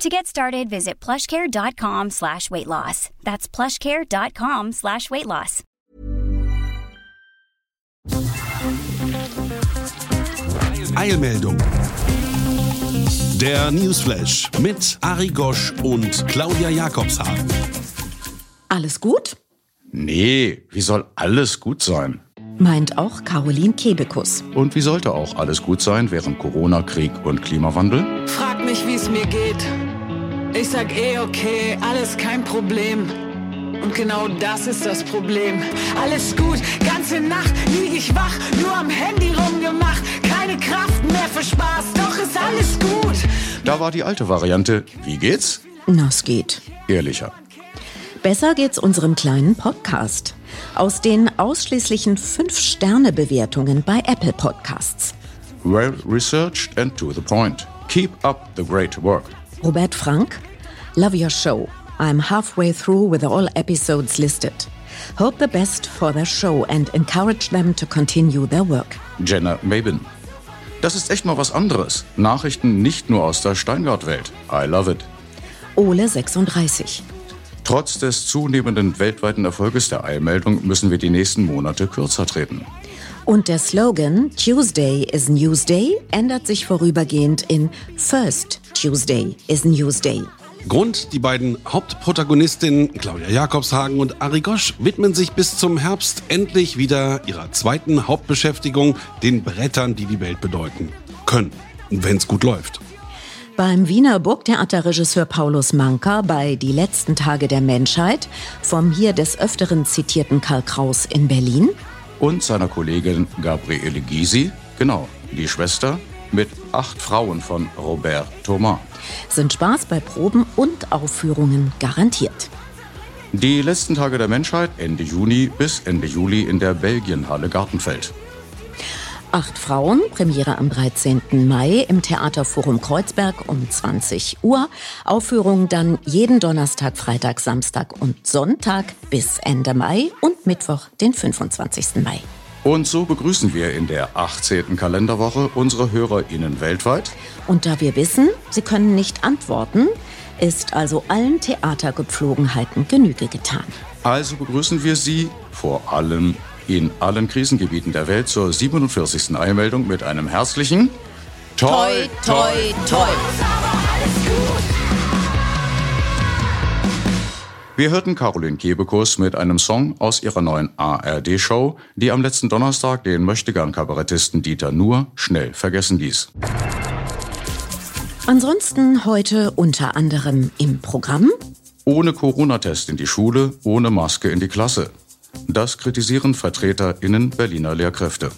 To get started, visit plushcare.com slash weight loss. That's plushcare.com slash weight loss. Eilmeldung. Der Newsflash mit Ari Gosch und Claudia Jakobshagen. Alles gut? Nee, wie soll alles gut sein? Meint auch Caroline Kebekus. Und wie sollte auch alles gut sein während Corona, Krieg und Klimawandel? Frag mich, wie es mir geht. Ich sag eh okay, alles kein Problem. Und genau das ist das Problem. Alles gut, ganze Nacht lieg ich wach, nur am Handy rumgemacht. Keine Kraft mehr für Spaß, doch ist alles gut. Da war die alte Variante. Wie geht's? Na, es geht. Ehrlicher. Besser geht's unserem kleinen Podcast. Aus den ausschließlichen 5-Sterne-Bewertungen bei Apple Podcasts. Well researched and to the point. Keep up the great work. Robert Frank, love your show. I'm halfway through with all episodes listed. Hope the best for their show and encourage them to continue their work. Jenna Mabin. Das ist echt mal was anderes. Nachrichten nicht nur aus der Steingart-Welt. I love it. Ole 36. Trotz des zunehmenden weltweiten Erfolges der Eilmeldung müssen wir die nächsten Monate kürzer treten. Und der Slogan Tuesday is Newsday ändert sich vorübergehend in First Tuesday is Newsday. Grund, die beiden Hauptprotagonistinnen Claudia Jakobshagen und Ari Gosch widmen sich bis zum Herbst endlich wieder ihrer zweiten Hauptbeschäftigung, den Brettern, die die Welt bedeuten können, wenn es gut läuft. Beim Wiener Burgtheaterregisseur Paulus Manka bei Die letzten Tage der Menschheit vom hier des Öfteren zitierten Karl Kraus in Berlin. Und seiner Kollegin Gabriele Gysi, genau, die Schwester, mit acht Frauen von Robert Thomas. Sind Spaß bei Proben und Aufführungen garantiert. Die letzten Tage der Menschheit Ende Juni bis Ende Juli in der Belgienhalle Gartenfeld. Acht Frauen, Premiere am 13. Mai im Theaterforum Kreuzberg um 20 Uhr. Aufführung dann jeden Donnerstag, Freitag, Samstag und Sonntag bis Ende Mai und Mittwoch, den 25. Mai. Und so begrüßen wir in der 18. Kalenderwoche unsere HörerInnen weltweit. Und da wir wissen, sie können nicht antworten, ist also allen Theatergepflogenheiten Genüge getan. Also begrüßen wir Sie vor allem in allen Krisengebieten der Welt zur 47. Eilmeldung mit einem herzlichen Toi, toi, toi. Wir hörten Caroline Kebekus mit einem Song aus ihrer neuen ARD-Show, die am letzten Donnerstag den Möchtegern-Kabarettisten Dieter Nuhr schnell vergessen ließ. Ansonsten heute unter anderem im Programm Ohne Corona-Test in die Schule, ohne Maske in die Klasse. Das kritisieren VertreterInnen Berliner Lehrkräfte.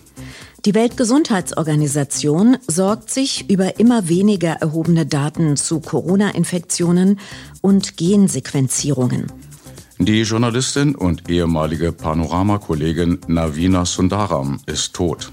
Die Weltgesundheitsorganisation sorgt sich über immer weniger erhobene Daten zu Corona-Infektionen und Gensequenzierungen. Die Journalistin und ehemalige Panorama-Kollegin Navina Sundaram ist tot.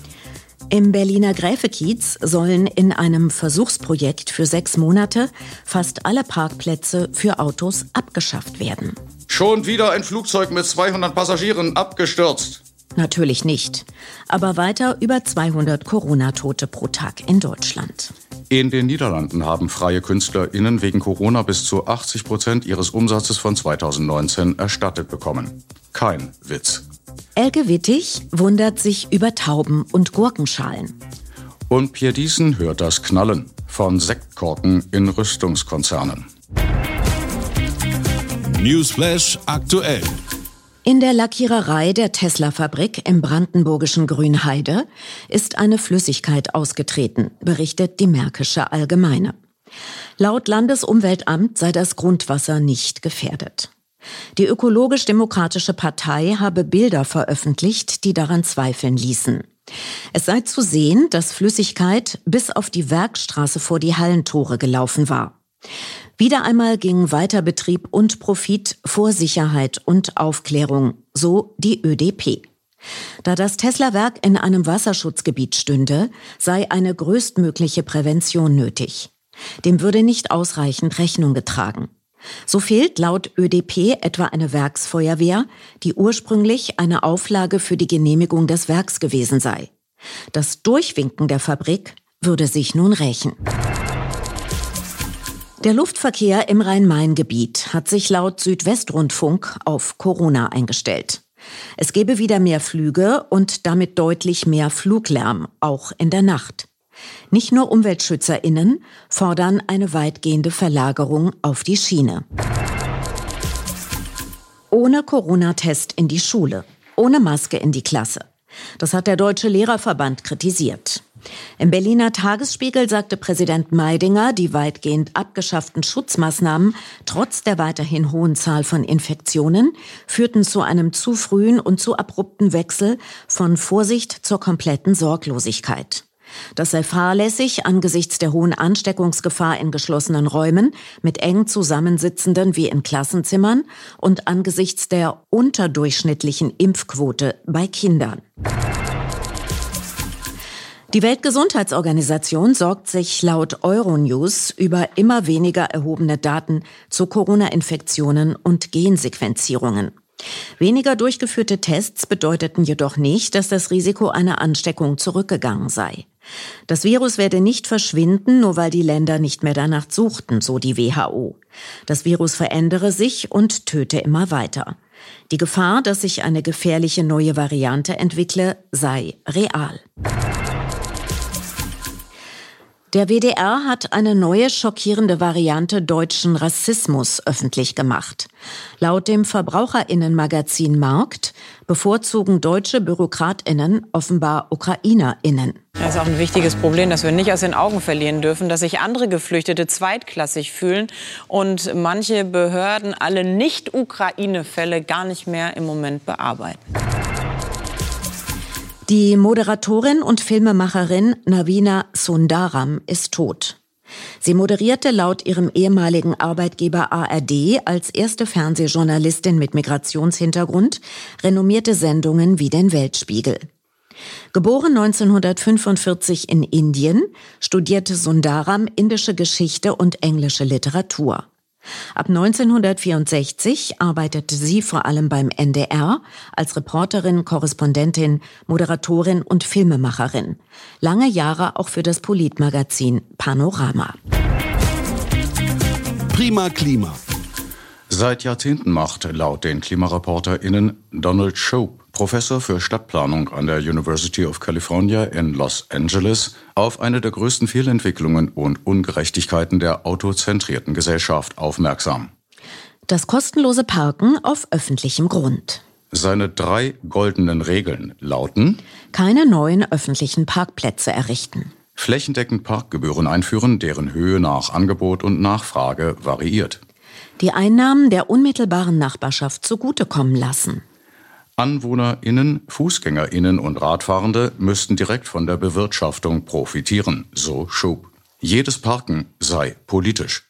Im Berliner Gräfekiez sollen in einem Versuchsprojekt für sechs Monate fast alle Parkplätze für Autos abgeschafft werden. Schon wieder ein Flugzeug mit 200 Passagieren abgestürzt. Natürlich nicht. Aber weiter über 200 Corona-Tote pro Tag in Deutschland. In den Niederlanden haben freie KünstlerInnen wegen Corona bis zu 80 Prozent ihres Umsatzes von 2019 erstattet bekommen. Kein Witz. Elke Wittig wundert sich über Tauben und Gurkenschalen. Und Pierre Diesen hört das Knallen von Sektkorken in Rüstungskonzernen. Newsflash aktuell. In der Lackiererei der Tesla-Fabrik im brandenburgischen Grünheide ist eine Flüssigkeit ausgetreten, berichtet die Märkische Allgemeine. Laut Landesumweltamt sei das Grundwasser nicht gefährdet. Die Ökologisch-Demokratische Partei habe Bilder veröffentlicht, die daran zweifeln ließen. Es sei zu sehen, dass Flüssigkeit bis auf die Werkstraße vor die Hallentore gelaufen war. Wieder einmal gingen Weiterbetrieb und Profit vor Sicherheit und Aufklärung, so die ÖDP. Da das Tesla-Werk in einem Wasserschutzgebiet stünde, sei eine größtmögliche Prävention nötig. Dem würde nicht ausreichend Rechnung getragen. So fehlt laut ÖDP etwa eine Werksfeuerwehr, die ursprünglich eine Auflage für die Genehmigung des Werks gewesen sei. Das Durchwinken der Fabrik würde sich nun rächen. Der Luftverkehr im Rhein-Main-Gebiet hat sich laut Südwestrundfunk auf Corona eingestellt. Es gebe wieder mehr Flüge und damit deutlich mehr Fluglärm, auch in der Nacht. Nicht nur Umweltschützerinnen fordern eine weitgehende Verlagerung auf die Schiene. Ohne Corona-Test in die Schule, ohne Maske in die Klasse. Das hat der Deutsche Lehrerverband kritisiert. Im Berliner Tagesspiegel sagte Präsident Meidinger, die weitgehend abgeschafften Schutzmaßnahmen trotz der weiterhin hohen Zahl von Infektionen führten zu einem zu frühen und zu abrupten Wechsel von Vorsicht zur kompletten Sorglosigkeit. Das sei fahrlässig angesichts der hohen Ansteckungsgefahr in geschlossenen Räumen mit eng zusammensitzenden wie in Klassenzimmern und angesichts der unterdurchschnittlichen Impfquote bei Kindern. Die Weltgesundheitsorganisation sorgt sich laut Euronews über immer weniger erhobene Daten zu Corona-Infektionen und Gensequenzierungen. Weniger durchgeführte Tests bedeuteten jedoch nicht, dass das Risiko einer Ansteckung zurückgegangen sei. Das Virus werde nicht verschwinden, nur weil die Länder nicht mehr danach suchten, so die WHO. Das Virus verändere sich und töte immer weiter. Die Gefahr, dass sich eine gefährliche neue Variante entwickle, sei real. Der WDR hat eine neue schockierende Variante deutschen Rassismus öffentlich gemacht. Laut dem Verbraucherinnenmagazin Markt bevorzugen deutsche Bürokratinnen offenbar Ukrainerinnen. Das ist auch ein wichtiges Problem, das wir nicht aus den Augen verlieren dürfen, dass sich andere Geflüchtete zweitklassig fühlen und manche Behörden alle Nicht-Ukraine-Fälle gar nicht mehr im Moment bearbeiten. Die Moderatorin und Filmemacherin Navina Sundaram ist tot. Sie moderierte laut ihrem ehemaligen Arbeitgeber ARD als erste Fernsehjournalistin mit Migrationshintergrund renommierte Sendungen wie den Weltspiegel. Geboren 1945 in Indien, studierte Sundaram indische Geschichte und englische Literatur. Ab 1964 arbeitete sie vor allem beim NDR als Reporterin, Korrespondentin, Moderatorin und Filmemacherin. Lange Jahre auch für das Politmagazin Panorama. Prima Klima. Seit Jahrzehnten macht laut den KlimareporterInnen Donald Shope, Professor für Stadtplanung an der University of California in Los Angeles, auf eine der größten Fehlentwicklungen und Ungerechtigkeiten der autozentrierten Gesellschaft aufmerksam. Das kostenlose Parken auf öffentlichem Grund. Seine drei goldenen Regeln lauten Keine neuen öffentlichen Parkplätze errichten. Flächendeckend Parkgebühren einführen, deren Höhe nach Angebot und Nachfrage variiert die Einnahmen der unmittelbaren Nachbarschaft zugutekommen lassen. AnwohnerInnen, FußgängerInnen und Radfahrende müssten direkt von der Bewirtschaftung profitieren, so Schub. Jedes Parken sei politisch.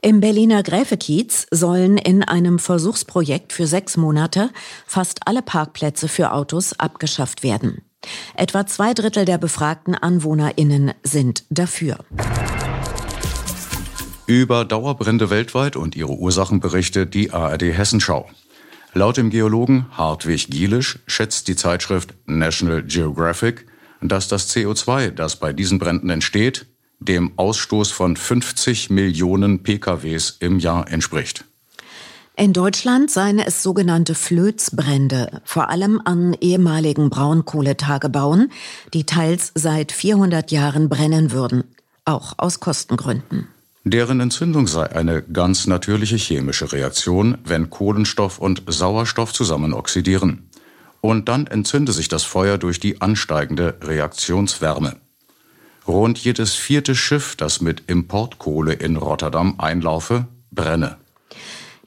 Im Berliner Gräfekiez sollen in einem Versuchsprojekt für sechs Monate fast alle Parkplätze für Autos abgeschafft werden. Etwa zwei Drittel der befragten AnwohnerInnen sind dafür. Über Dauerbrände weltweit und ihre Ursachen berichtet die ARD Hessenschau. Laut dem Geologen Hartwig Gielisch schätzt die Zeitschrift National Geographic, dass das CO2, das bei diesen Bränden entsteht, dem Ausstoß von 50 Millionen PKWs im Jahr entspricht. In Deutschland seien es sogenannte Flözbrände, vor allem an ehemaligen Braunkohletagebauen, die teils seit 400 Jahren brennen würden, auch aus Kostengründen. Deren Entzündung sei eine ganz natürliche chemische Reaktion, wenn Kohlenstoff und Sauerstoff zusammen oxidieren. Und dann entzünde sich das Feuer durch die ansteigende Reaktionswärme. Rund jedes vierte Schiff, das mit Importkohle in Rotterdam einlaufe, brenne.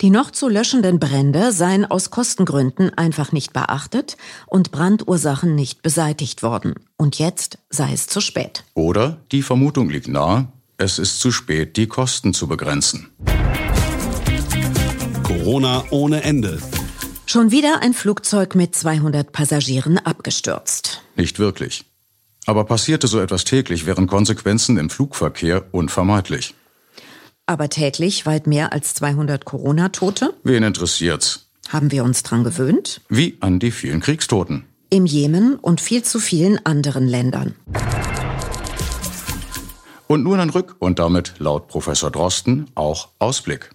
Die noch zu löschenden Brände seien aus Kostengründen einfach nicht beachtet und Brandursachen nicht beseitigt worden. Und jetzt sei es zu spät. Oder die Vermutung liegt nahe, es ist zu spät, die Kosten zu begrenzen. Corona ohne Ende. Schon wieder ein Flugzeug mit 200 Passagieren abgestürzt. Nicht wirklich. Aber passierte so etwas täglich, wären Konsequenzen im Flugverkehr unvermeidlich. Aber täglich weit mehr als 200 Corona-Tote? Wen interessiert's? Haben wir uns dran gewöhnt? Wie an die vielen Kriegstoten. Im Jemen und viel zu vielen anderen Ländern. Und nun ein Rück und damit laut Professor Drosten auch Ausblick.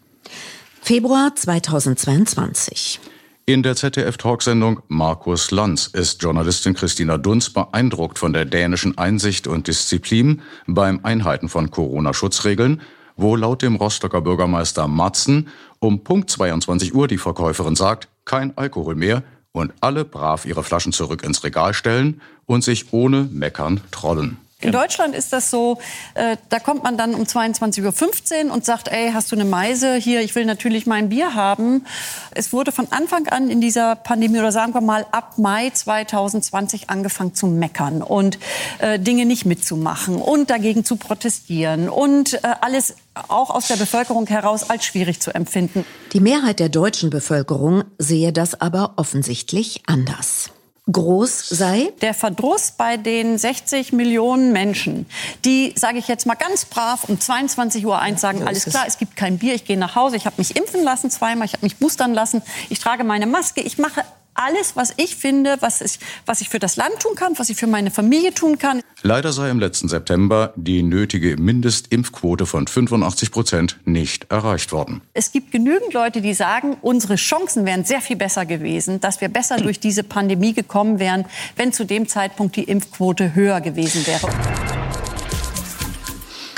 Februar 2022. In der ZDF-Talksendung Markus Lanz ist Journalistin Christina Dunz beeindruckt von der dänischen Einsicht und Disziplin beim Einhalten von Corona-Schutzregeln, wo laut dem Rostocker Bürgermeister Matzen um Punkt 22 Uhr die Verkäuferin sagt, kein Alkohol mehr und alle brav ihre Flaschen zurück ins Regal stellen und sich ohne Meckern trollen. In Deutschland ist das so, äh, da kommt man dann um 22.15 Uhr und sagt, ey, hast du eine Meise? Hier, ich will natürlich mein Bier haben. Es wurde von Anfang an in dieser Pandemie oder sagen wir mal ab Mai 2020 angefangen zu meckern und äh, Dinge nicht mitzumachen und dagegen zu protestieren und äh, alles auch aus der Bevölkerung heraus als schwierig zu empfinden. Die Mehrheit der deutschen Bevölkerung sehe das aber offensichtlich anders groß sei? Der Verdruss bei den 60 Millionen Menschen, die, sage ich jetzt mal ganz brav, um 22 Uhr eins sagen, alles klar, es gibt kein Bier, ich gehe nach Hause, ich habe mich impfen lassen zweimal, ich habe mich boostern lassen, ich trage meine Maske, ich mache alles, was ich finde, was ich, was ich für das Land tun kann, was ich für meine Familie tun kann. Leider sei im letzten September die nötige Mindestimpfquote von 85 Prozent nicht erreicht worden. Es gibt genügend Leute, die sagen, unsere Chancen wären sehr viel besser gewesen, dass wir besser durch diese Pandemie gekommen wären, wenn zu dem Zeitpunkt die Impfquote höher gewesen wäre.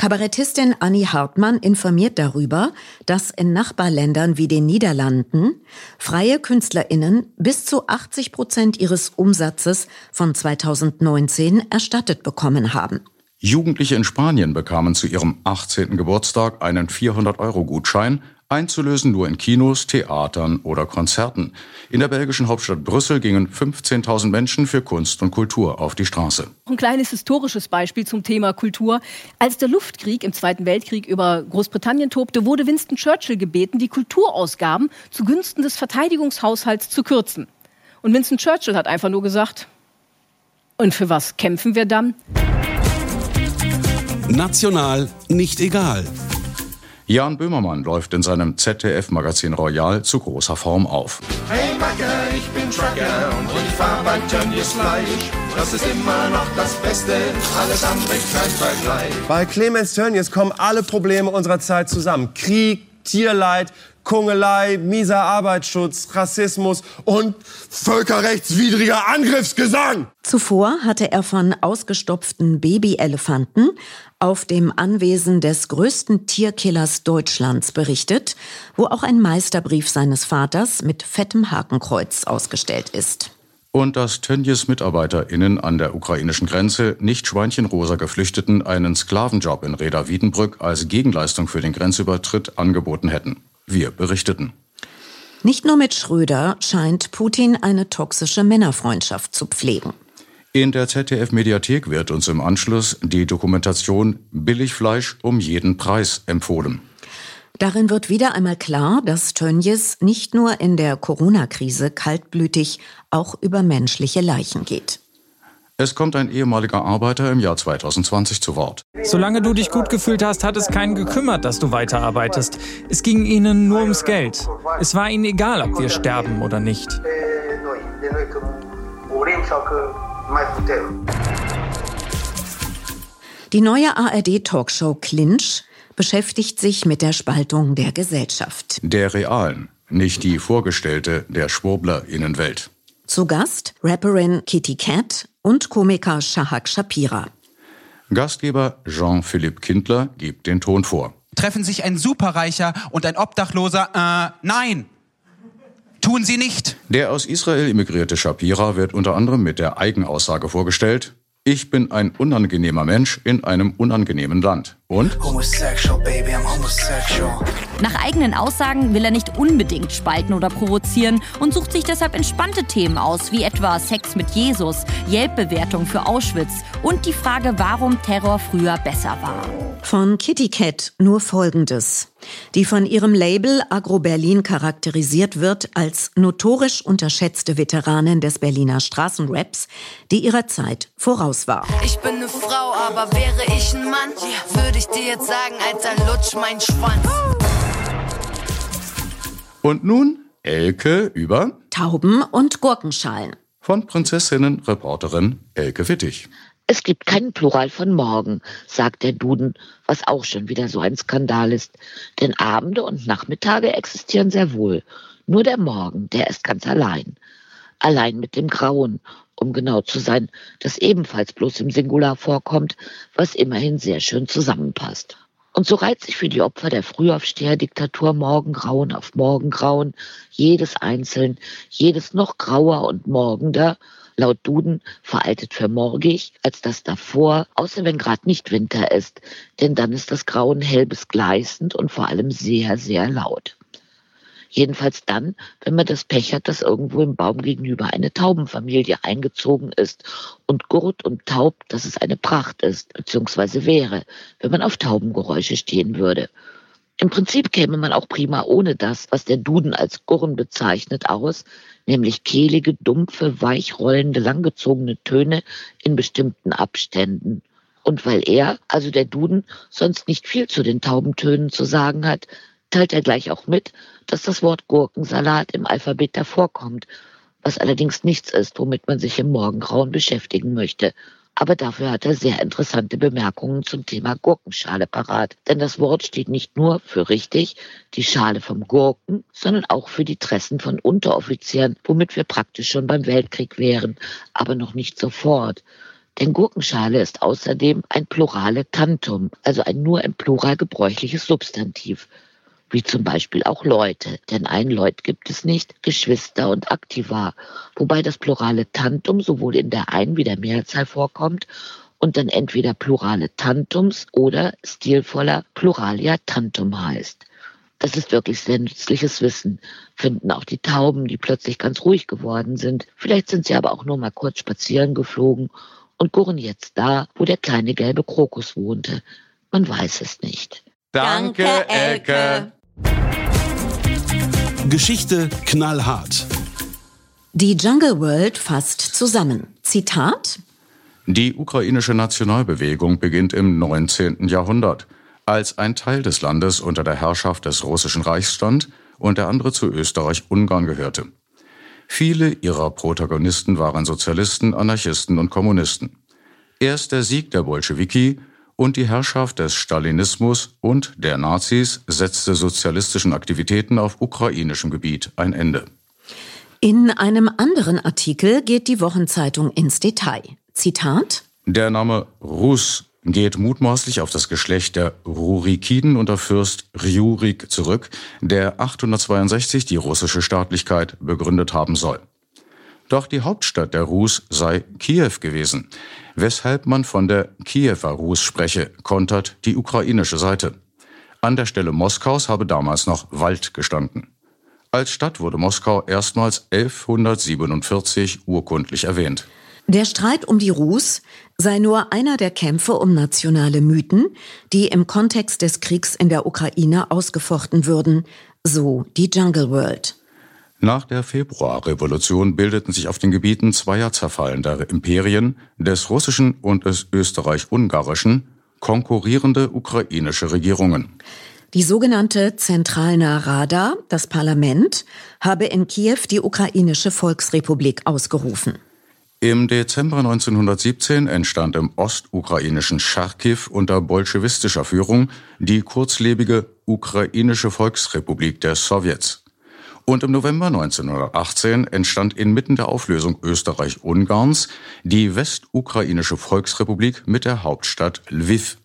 Kabarettistin Annie Hartmann informiert darüber, dass in Nachbarländern wie den Niederlanden freie KünstlerInnen bis zu 80 Prozent ihres Umsatzes von 2019 erstattet bekommen haben. Jugendliche in Spanien bekamen zu ihrem 18. Geburtstag einen 400-Euro-Gutschein, einzulösen nur in Kinos, Theatern oder Konzerten. In der belgischen Hauptstadt Brüssel gingen 15.000 Menschen für Kunst und Kultur auf die Straße. Ein kleines historisches Beispiel zum Thema Kultur. Als der Luftkrieg im Zweiten Weltkrieg über Großbritannien tobte, wurde Winston Churchill gebeten, die Kulturausgaben zugunsten des Verteidigungshaushalts zu kürzen. Und Winston Churchill hat einfach nur gesagt, und für was kämpfen wir dann? National nicht egal. Jan Böhmermann läuft in seinem ZDF-Magazin Royal zu großer Form auf. Hey Macke, ich bin Trucker und ich fahr bei Tönnies Fleisch. Das ist immer noch das Beste, alles andere kein Vergleich. Bei Clemens Tönnies kommen alle Probleme unserer Zeit zusammen. Krieg, Tierleid, Kungelei, mieser Arbeitsschutz, Rassismus und völkerrechtswidriger Angriffsgesang. Zuvor hatte er von ausgestopften Babyelefanten auf dem Anwesen des größten Tierkillers Deutschlands berichtet, wo auch ein Meisterbrief seines Vaters mit fettem Hakenkreuz ausgestellt ist. Und dass Tönjes MitarbeiterInnen an der ukrainischen Grenze nicht schweinchenrosa Geflüchteten einen Sklavenjob in Reda Wiedenbrück als Gegenleistung für den Grenzübertritt angeboten hätten. Wir berichteten. Nicht nur mit Schröder scheint Putin eine toxische Männerfreundschaft zu pflegen. In der ZDF-Mediathek wird uns im Anschluss die Dokumentation Billigfleisch um jeden Preis empfohlen. Darin wird wieder einmal klar, dass Tönjes nicht nur in der Corona-Krise kaltblütig auch über menschliche Leichen geht. Es kommt ein ehemaliger Arbeiter im Jahr 2020 zu Wort. Solange du dich gut gefühlt hast, hat es keinen gekümmert, dass du weiterarbeitest. Es ging ihnen nur ums Geld. Es war ihnen egal, ob wir sterben oder nicht. Die neue ARD-Talkshow Clinch beschäftigt sich mit der Spaltung der Gesellschaft. Der realen, nicht die vorgestellte der Schwurblerinnenwelt. Zu Gast Rapperin Kitty Cat und Komiker Shahak Shapira. Gastgeber Jean-Philippe Kindler gibt den Ton vor. Treffen sich ein Superreicher und ein Obdachloser? Äh, nein! Tun sie nicht! Der aus Israel immigrierte Shapira wird unter anderem mit der Eigenaussage vorgestellt, ich bin ein unangenehmer Mensch in einem unangenehmen Land Und? Nach eigenen Aussagen will er nicht unbedingt spalten oder provozieren und sucht sich deshalb entspannte Themen aus, wie etwa Sex mit Jesus, Yelp-Bewertung für Auschwitz und die Frage, warum Terror früher besser war. Von Kitty Cat nur Folgendes. Die von ihrem Label Agro Berlin charakterisiert wird als notorisch unterschätzte Veteranin des Berliner Straßenraps, die ihrer Zeit voraus war. Ich bin eine Frau, aber wäre ich ein Mann, würde ich dir jetzt sagen, Alter, lutsch mein Schwanz. Und nun Elke über Tauben und Gurkenschalen. Von Prinzessinnen-Reporterin Elke Wittig. Es gibt keinen Plural von morgen, sagt der Duden, was auch schon wieder so ein Skandal ist. Denn Abende und Nachmittage existieren sehr wohl. Nur der Morgen, der ist ganz allein. Allein mit dem Grauen, um genau zu sein, das ebenfalls bloß im Singular vorkommt, was immerhin sehr schön zusammenpasst. Und so reiht sich für die Opfer der Frühaufsteher-Diktatur Morgengrauen auf Morgengrauen, jedes einzeln, jedes noch grauer und morgender, laut Duden veraltet für morgig, als das davor, außer wenn gerade nicht Winter ist, denn dann ist das Grauen hell bis gleißend und vor allem sehr, sehr laut. Jedenfalls dann, wenn man das Pech hat, dass irgendwo im Baum gegenüber eine Taubenfamilie eingezogen ist und gurt und taub, dass es eine Pracht ist, beziehungsweise wäre, wenn man auf Taubengeräusche stehen würde. Im Prinzip käme man auch prima ohne das, was der Duden als Gurren bezeichnet, aus, nämlich kehlige, dumpfe, weichrollende, langgezogene Töne in bestimmten Abständen. Und weil er, also der Duden, sonst nicht viel zu den Taubentönen zu sagen hat, teilt er gleich auch mit, dass das Wort Gurkensalat im Alphabet davor kommt, was allerdings nichts ist, womit man sich im Morgengrauen beschäftigen möchte. Aber dafür hat er sehr interessante Bemerkungen zum Thema Gurkenschale parat. Denn das Wort steht nicht nur für richtig, die Schale vom Gurken, sondern auch für die Tressen von Unteroffizieren, womit wir praktisch schon beim Weltkrieg wären, aber noch nicht sofort. Denn Gurkenschale ist außerdem ein plurale Tantum, also ein nur im Plural gebräuchliches Substantiv wie zum Beispiel auch Leute, denn ein Leut gibt es nicht, Geschwister und Aktiva, wobei das plurale Tantum sowohl in der Ein- wie der Mehrzahl vorkommt und dann entweder plurale Tantums oder stilvoller Pluralia Tantum heißt. Das ist wirklich sehr nützliches Wissen, finden auch die Tauben, die plötzlich ganz ruhig geworden sind. Vielleicht sind sie aber auch nur mal kurz spazieren geflogen und gurren jetzt da, wo der kleine gelbe Krokus wohnte. Man weiß es nicht. Danke, Elke. Geschichte knallhart. Die Jungle World fasst zusammen. Zitat Die ukrainische Nationalbewegung beginnt im 19. Jahrhundert, als ein Teil des Landes unter der Herrschaft des Russischen Reichs stand und der andere zu Österreich-Ungarn gehörte. Viele ihrer Protagonisten waren Sozialisten, Anarchisten und Kommunisten. Erst der Sieg der Bolschewiki und die Herrschaft des Stalinismus und der Nazis setzte sozialistischen Aktivitäten auf ukrainischem Gebiet ein Ende. In einem anderen Artikel geht die Wochenzeitung ins Detail. Zitat Der Name Rus geht mutmaßlich auf das Geschlecht der Rurikiden unter Fürst Ryurik zurück, der 862 die russische Staatlichkeit begründet haben soll. Doch die Hauptstadt der Rus sei Kiew gewesen, weshalb man von der Kiewer Rus spreche, kontert die ukrainische Seite. An der Stelle Moskaus habe damals noch Wald gestanden. Als Stadt wurde Moskau erstmals 1147 urkundlich erwähnt. Der Streit um die Rus sei nur einer der Kämpfe um nationale Mythen, die im Kontext des Kriegs in der Ukraine ausgefochten würden, so die Jungle World. Nach der Februarrevolution bildeten sich auf den Gebieten zweier zerfallender Imperien, des russischen und des österreich-ungarischen, konkurrierende ukrainische Regierungen. Die sogenannte Zentralna Rada, das Parlament, habe in Kiew die ukrainische Volksrepublik ausgerufen. Im Dezember 1917 entstand im ostukrainischen Charkiw unter bolschewistischer Führung die kurzlebige Ukrainische Volksrepublik der Sowjets. Und im November 1918 entstand inmitten der Auflösung Österreich-Ungarns die Westukrainische Volksrepublik mit der Hauptstadt Lviv.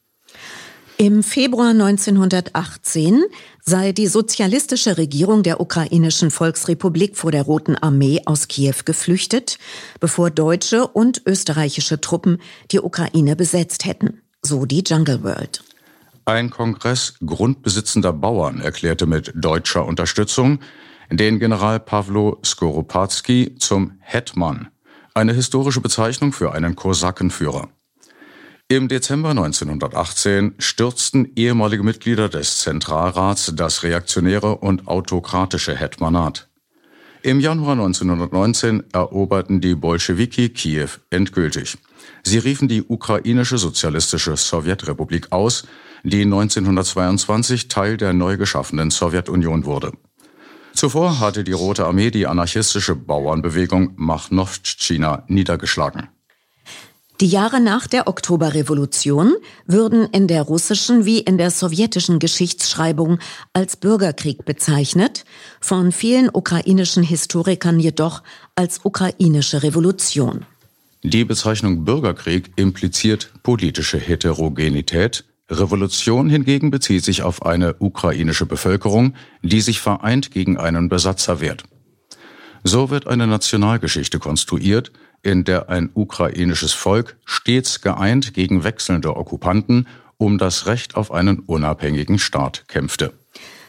Im Februar 1918 sei die sozialistische Regierung der ukrainischen Volksrepublik vor der Roten Armee aus Kiew geflüchtet, bevor deutsche und österreichische Truppen die Ukraine besetzt hätten, so die Jungle World. Ein Kongress grundbesitzender Bauern erklärte mit deutscher Unterstützung den General Pawlo Skoropadsky zum Hetman, eine historische Bezeichnung für einen Kosakenführer. Im Dezember 1918 stürzten ehemalige Mitglieder des Zentralrats das reaktionäre und autokratische Hetmanat. Im Januar 1919 eroberten die Bolschewiki Kiew endgültig. Sie riefen die ukrainische sozialistische Sowjetrepublik aus, die 1922 Teil der neu geschaffenen Sowjetunion wurde. Zuvor hatte die Rote Armee die anarchistische Bauernbewegung Machnovtschina niedergeschlagen. Die Jahre nach der Oktoberrevolution würden in der russischen wie in der sowjetischen Geschichtsschreibung als Bürgerkrieg bezeichnet, von vielen ukrainischen Historikern jedoch als ukrainische Revolution. Die Bezeichnung Bürgerkrieg impliziert politische Heterogenität, Revolution hingegen bezieht sich auf eine ukrainische Bevölkerung, die sich vereint gegen einen Besatzer wehrt. So wird eine Nationalgeschichte konstruiert, in der ein ukrainisches Volk stets geeint gegen wechselnde Okkupanten um das Recht auf einen unabhängigen Staat kämpfte.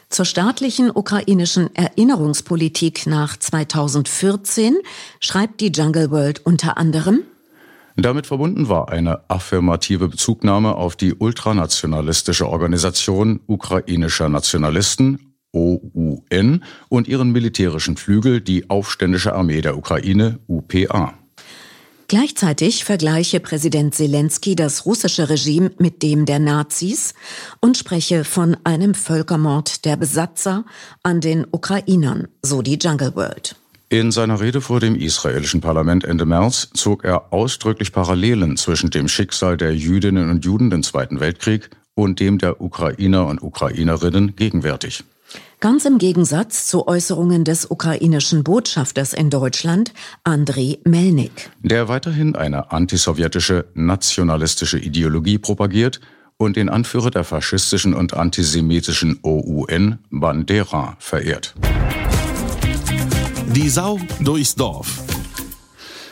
Zur staatlichen ukrainischen Erinnerungspolitik nach 2014 schreibt die Jungle World unter anderem damit verbunden war eine affirmative Bezugnahme auf die ultranationalistische Organisation ukrainischer Nationalisten OUN und ihren militärischen Flügel, die Aufständische Armee der Ukraine UPA. Gleichzeitig vergleiche Präsident Zelensky das russische Regime mit dem der Nazis und spreche von einem Völkermord der Besatzer an den Ukrainern, so die Jungle World. In seiner Rede vor dem israelischen Parlament Ende März zog er ausdrücklich Parallelen zwischen dem Schicksal der Jüdinnen und Juden im Zweiten Weltkrieg und dem der Ukrainer und Ukrainerinnen gegenwärtig. Ganz im Gegensatz zu Äußerungen des ukrainischen Botschafters in Deutschland, Andrei Melnik. Der weiterhin eine antisowjetische, nationalistische Ideologie propagiert und den Anführer der faschistischen und antisemitischen OUN, Bandera, verehrt. Die Sau durchs Dorf.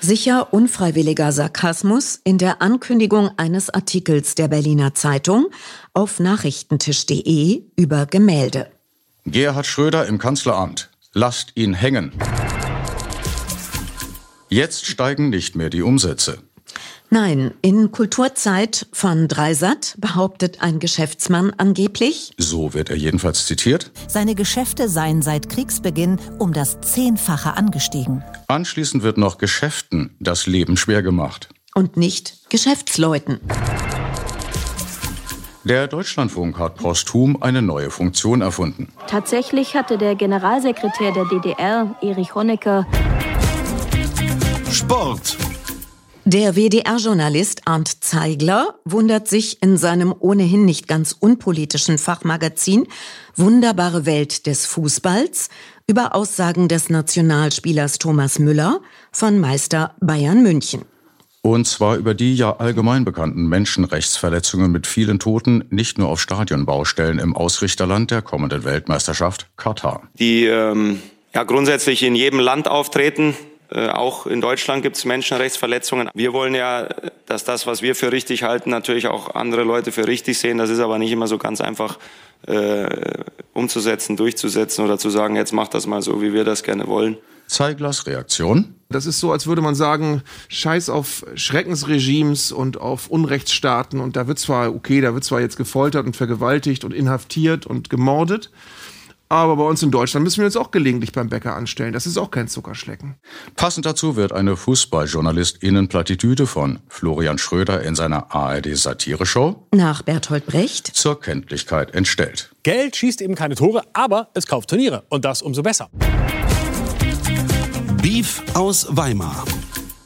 Sicher unfreiwilliger Sarkasmus in der Ankündigung eines Artikels der Berliner Zeitung auf nachrichtentisch.de über Gemälde. Gerhard Schröder im Kanzleramt. Lasst ihn hängen. Jetzt steigen nicht mehr die Umsätze. Nein, in Kulturzeit von Dreisat behauptet ein Geschäftsmann angeblich, so wird er jedenfalls zitiert, seine Geschäfte seien seit Kriegsbeginn um das Zehnfache angestiegen. Anschließend wird noch Geschäften das Leben schwer gemacht. Und nicht Geschäftsleuten. Der Deutschlandfunk hat posthum eine neue Funktion erfunden. Tatsächlich hatte der Generalsekretär der DDR, Erich Honecker, Sport. Der WDR-Journalist Arndt Zeigler wundert sich in seinem ohnehin nicht ganz unpolitischen Fachmagazin Wunderbare Welt des Fußballs über Aussagen des Nationalspielers Thomas Müller von Meister Bayern München. Und zwar über die ja allgemein bekannten Menschenrechtsverletzungen mit vielen Toten, nicht nur auf Stadionbaustellen im Ausrichterland der kommenden Weltmeisterschaft Katar. Die ähm, ja grundsätzlich in jedem Land auftreten, äh, auch in Deutschland gibt es Menschenrechtsverletzungen. Wir wollen ja, dass das, was wir für richtig halten, natürlich auch andere Leute für richtig sehen. Das ist aber nicht immer so ganz einfach äh, umzusetzen, durchzusetzen oder zu sagen, jetzt macht das mal so, wie wir das gerne wollen. Zeiglers Reaktion? Das ist so, als würde man sagen, scheiß auf Schreckensregimes und auf Unrechtsstaaten. Und da wird zwar, okay, da wird zwar jetzt gefoltert und vergewaltigt und inhaftiert und gemordet. Aber bei uns in Deutschland müssen wir uns auch gelegentlich beim Bäcker anstellen. Das ist auch kein Zuckerschlecken. Passend dazu wird eine Fußballjournalistinnenplattitüde von Florian Schröder in seiner ARD-Satire-Show nach Bertolt Brecht zur Kenntlichkeit entstellt. Geld schießt eben keine Tore, aber es kauft Turniere. Und das umso besser. Beef aus Weimar.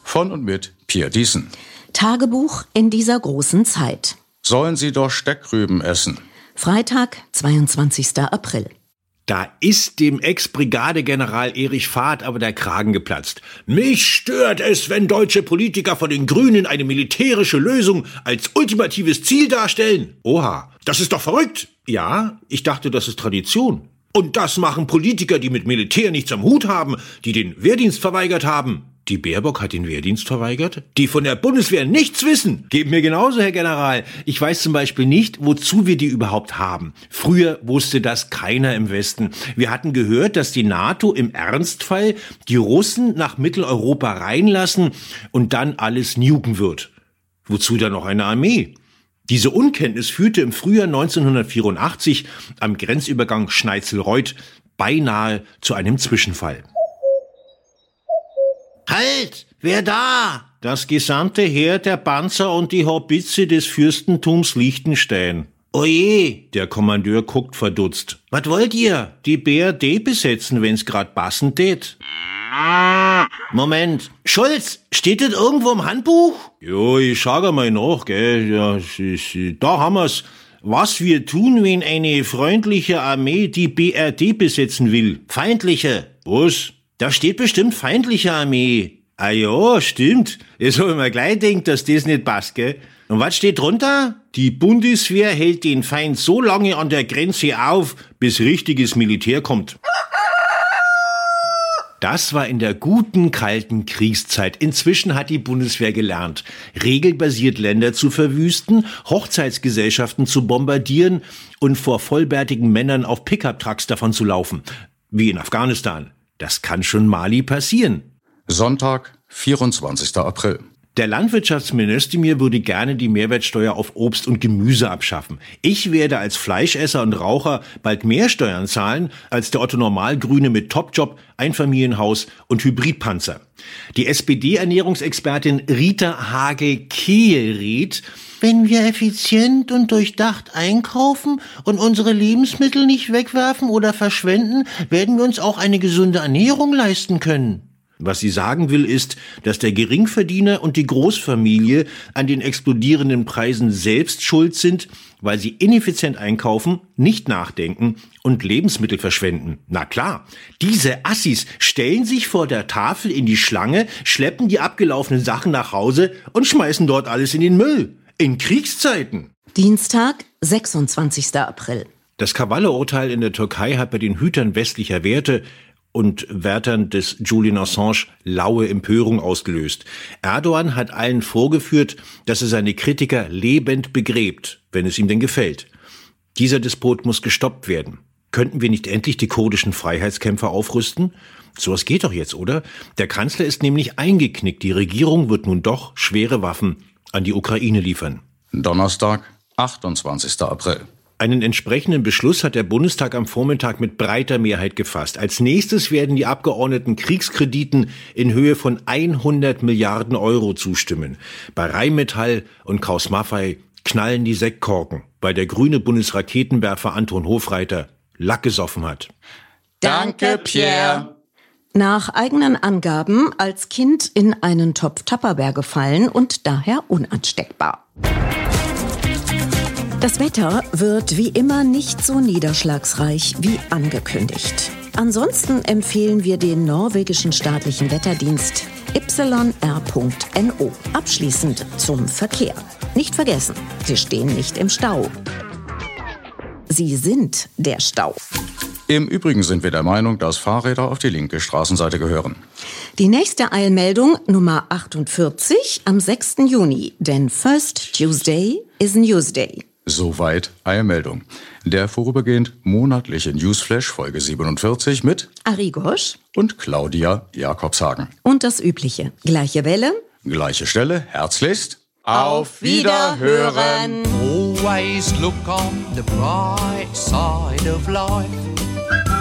Von und mit Pierre Diesen. Tagebuch in dieser großen Zeit. Sollen Sie doch Steckrüben essen? Freitag, 22. April. Da ist dem Ex-Brigadegeneral Erich Fahrt aber der Kragen geplatzt. Mich stört es, wenn deutsche Politiker von den Grünen eine militärische Lösung als ultimatives Ziel darstellen. Oha, das ist doch verrückt. Ja, ich dachte, das ist Tradition. Und das machen Politiker, die mit Militär nichts am Hut haben, die den Wehrdienst verweigert haben. Die Baerbock hat den Wehrdienst verweigert? Die von der Bundeswehr nichts wissen? Geht mir genauso, Herr General. Ich weiß zum Beispiel nicht, wozu wir die überhaupt haben. Früher wusste das keiner im Westen. Wir hatten gehört, dass die NATO im Ernstfall die Russen nach Mitteleuropa reinlassen und dann alles nuken wird. Wozu dann noch eine Armee? Diese Unkenntnis führte im Frühjahr 1984 am Grenzübergang Schneizelreuth beinahe zu einem Zwischenfall. Halt! Wer da? Das gesamte Heer der Panzer und die Hobbitze des Fürstentums Liechtenstein. Oje, der Kommandeur guckt verdutzt. Was wollt ihr? Die BRD besetzen, wenn's grad passend tät. Moment. Schulz, steht das irgendwo im Handbuch? Jo, ich schau mal nach, gell. Ja, da haben wir's. Was wir tun, wenn eine freundliche Armee die BRD besetzen will. Feindliche. Was? Da steht bestimmt feindliche Armee. Ah ja, stimmt. Hab ich mir gleich denkt, dass das nicht passt, gell? Und was steht drunter? Die Bundeswehr hält den Feind so lange an der Grenze auf, bis richtiges Militär kommt. Das war in der guten kalten Kriegszeit. Inzwischen hat die Bundeswehr gelernt, regelbasiert Länder zu verwüsten, Hochzeitsgesellschaften zu bombardieren und vor vollbärtigen Männern auf Pickup-Trucks davon zu laufen. Wie in Afghanistan. Das kann schon Mali passieren. Sonntag, 24. April. Der Landwirtschaftsminister mir würde gerne die Mehrwertsteuer auf Obst und Gemüse abschaffen. Ich werde als Fleischesser und Raucher bald mehr Steuern zahlen als der Otto Normalgrüne mit Topjob, Einfamilienhaus und Hybridpanzer. Die SPD-Ernährungsexpertin Rita Hage-Kehl rät, wenn wir effizient und durchdacht einkaufen und unsere Lebensmittel nicht wegwerfen oder verschwenden, werden wir uns auch eine gesunde Ernährung leisten können. Was sie sagen will, ist, dass der Geringverdiener und die Großfamilie an den explodierenden Preisen selbst schuld sind, weil sie ineffizient einkaufen, nicht nachdenken und Lebensmittel verschwenden. Na klar, diese Assis stellen sich vor der Tafel in die Schlange, schleppen die abgelaufenen Sachen nach Hause und schmeißen dort alles in den Müll. In Kriegszeiten. Dienstag, 26. April. Das Kavallo-Urteil in der Türkei hat bei den Hütern westlicher Werte und Wärtern des Julian Assange laue Empörung ausgelöst. Erdogan hat allen vorgeführt, dass er seine Kritiker lebend begräbt, wenn es ihm denn gefällt. Dieser Despot muss gestoppt werden. Könnten wir nicht endlich die kurdischen Freiheitskämpfer aufrüsten? Sowas geht doch jetzt, oder? Der Kanzler ist nämlich eingeknickt. Die Regierung wird nun doch schwere Waffen an die Ukraine liefern. Donnerstag, 28. April. Einen entsprechenden Beschluss hat der Bundestag am Vormittag mit breiter Mehrheit gefasst. Als nächstes werden die Abgeordneten Kriegskrediten in Höhe von 100 Milliarden Euro zustimmen. Bei Rheinmetall und Kraus Maffei knallen die Sektkorken, weil der grüne Bundesraketenwerfer Anton Hofreiter Lack gesoffen hat. Danke, Pierre. Nach eigenen Angaben als Kind in einen Topf Tupperware gefallen und daher unansteckbar. Das Wetter wird wie immer nicht so niederschlagsreich wie angekündigt. Ansonsten empfehlen wir den norwegischen staatlichen Wetterdienst yr.no. Abschließend zum Verkehr. Nicht vergessen, Sie stehen nicht im Stau. Sie sind der Stau. Im Übrigen sind wir der Meinung, dass Fahrräder auf die linke Straßenseite gehören. Die nächste Eilmeldung Nummer 48 am 6. Juni, denn First Tuesday is Newsday. Soweit Eilmeldung. Der vorübergehend monatliche Newsflash Folge 47 mit Ari Gosch und Claudia Jakobshagen. Und das Übliche. Gleiche Welle. Gleiche Stelle. Herzlichst. Auf Wiederhören. Always look on the bright side of life.